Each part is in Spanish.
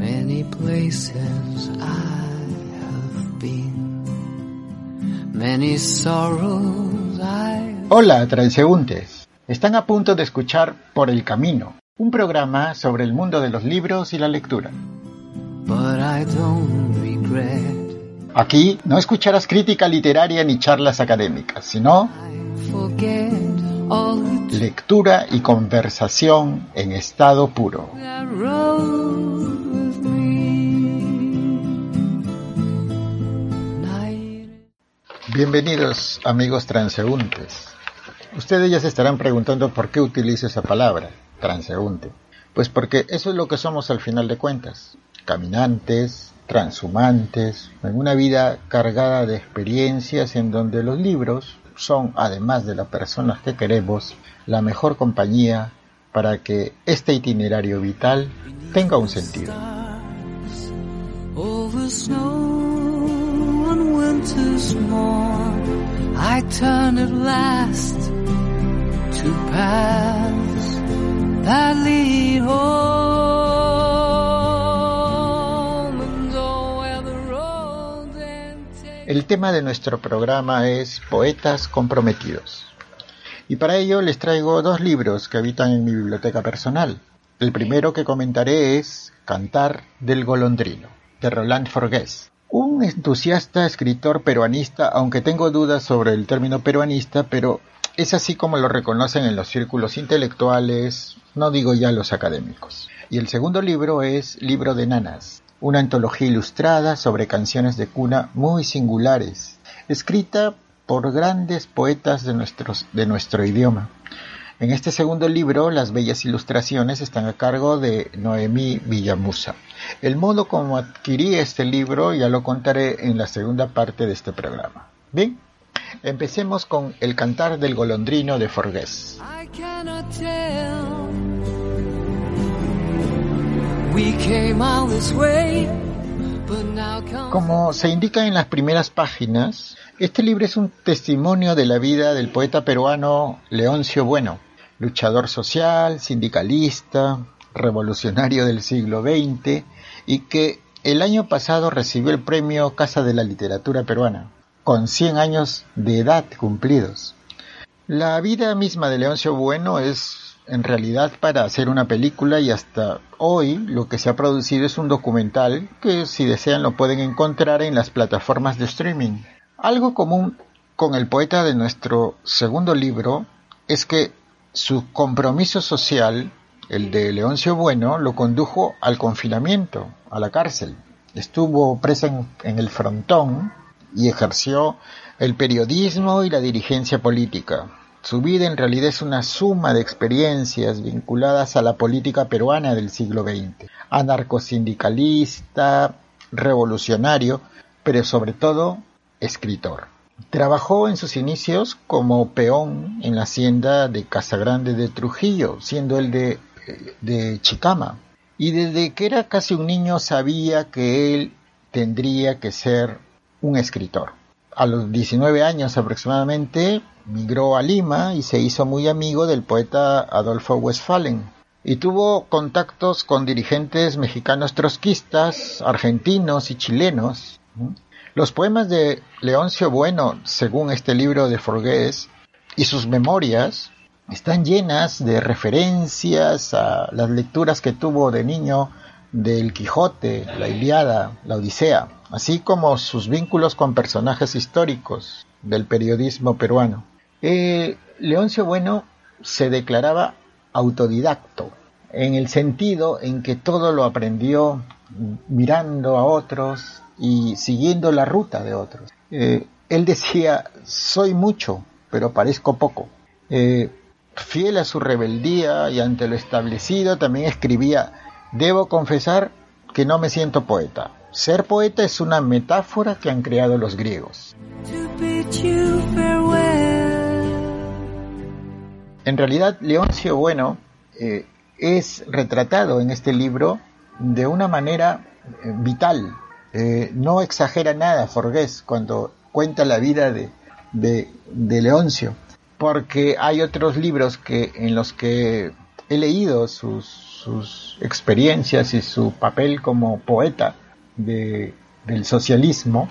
Many places I have been, many sorrows I Hola, transeúntes. Están a punto de escuchar Por el Camino, un programa sobre el mundo de los libros y la lectura. but I don't regret. Aquí no escucharás crítica literaria ni charlas académicas, sino lectura y conversación en estado puro. Bienvenidos amigos transeúntes. Ustedes ya se estarán preguntando por qué utilizo esa palabra, transeúnte. Pues porque eso es lo que somos al final de cuentas. Caminantes, transhumantes, en una vida cargada de experiencias en donde los libros son, además de las personas que queremos, la mejor compañía para que este itinerario vital tenga un sentido. I turn at last to home. El tema de nuestro programa es Poetas comprometidos. Y para ello les traigo dos libros que habitan en mi biblioteca personal. El primero que comentaré es Cantar del Golondrino, de Roland Forgués. Un entusiasta escritor peruanista, aunque tengo dudas sobre el término peruanista, pero es así como lo reconocen en los círculos intelectuales, no digo ya los académicos. Y el segundo libro es Libro de Nanas, una antología ilustrada sobre canciones de cuna muy singulares, escrita por grandes poetas de, de nuestro idioma. En este segundo libro, las bellas ilustraciones están a cargo de Noemí Villamusa. El modo como adquirí este libro ya lo contaré en la segunda parte de este programa. Bien, empecemos con El cantar del golondrino de Forgués. Como se indica en las primeras páginas, este libro es un testimonio de la vida del poeta peruano Leoncio Bueno, luchador social, sindicalista, revolucionario del siglo XX y que el año pasado recibió el premio Casa de la Literatura Peruana, con 100 años de edad cumplidos. La vida misma de Leoncio Bueno es en realidad para hacer una película y hasta hoy lo que se ha producido es un documental que si desean lo pueden encontrar en las plataformas de streaming. Algo común con el poeta de nuestro segundo libro es que su compromiso social, el de Leoncio Bueno, lo condujo al confinamiento, a la cárcel. Estuvo preso en, en el frontón y ejerció el periodismo y la dirigencia política. Su vida en realidad es una suma de experiencias vinculadas a la política peruana del siglo XX. Anarcosindicalista, revolucionario, pero sobre todo escritor. Trabajó en sus inicios como peón en la hacienda de Casagrande de Trujillo, siendo él de, de Chicama. Y desde que era casi un niño sabía que él tendría que ser un escritor. A los 19 años aproximadamente migró a Lima y se hizo muy amigo del poeta Adolfo Westphalen. Y tuvo contactos con dirigentes mexicanos trotskistas, argentinos y chilenos. Los poemas de Leoncio Bueno, según este libro de Forgués, y sus memorias, están llenas de referencias a las lecturas que tuvo de niño del Quijote, la Iliada, la Odisea, así como sus vínculos con personajes históricos del periodismo peruano. Eh, Leoncio Bueno se declaraba autodidacto, en el sentido en que todo lo aprendió mirando a otros y siguiendo la ruta de otros. Eh, él decía, soy mucho, pero parezco poco. Eh, fiel a su rebeldía y ante lo establecido, también escribía, debo confesar que no me siento poeta. Ser poeta es una metáfora que han creado los griegos. En realidad, Leoncio Bueno eh, es retratado en este libro de una manera eh, vital. Eh, no exagera nada Forgués cuando cuenta la vida de, de, Leoncio, porque hay otros libros que, en los que he leído sus, sus experiencias y su papel como poeta de, del socialismo,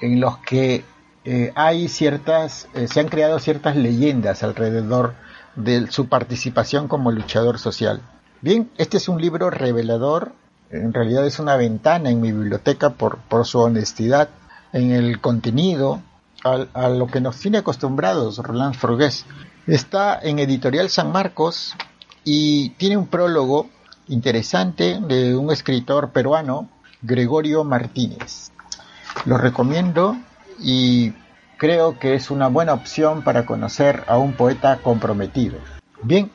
en los que eh, hay ciertas, eh, se han creado ciertas leyendas alrededor de su participación como luchador social. Bien, este es un libro revelador, en realidad es una ventana en mi biblioteca por, por su honestidad en el contenido, a, lo que nos tiene acostumbrados Roland Forgués. Está en Editorial San Marcos y tiene un prólogo interesante de un escritor peruano, Gregorio Martínez. Lo recomiendo y creo que es una buena opción para conocer a un poeta comprometido. Bien,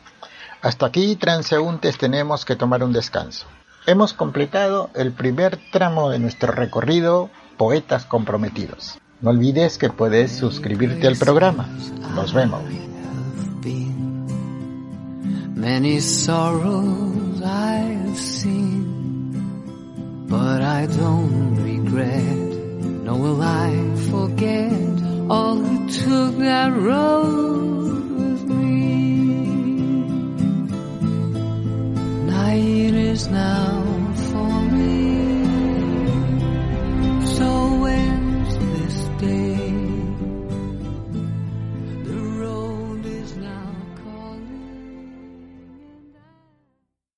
hasta aquí transeúntes tenemos que tomar un descanso. Hemos completado el primer tramo de nuestro recorrido Poetas Comprometidos. No olvides que puedes suscribirte al programa. Nos vemos. Road